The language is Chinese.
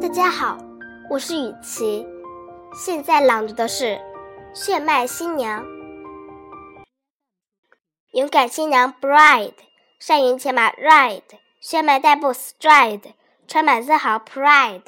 大家好，我是雨琪。现在朗读的是《血脉新娘》。勇敢新娘，Bride；善于骑马，Ride；血脉代步，Stride；充满自豪，Pride。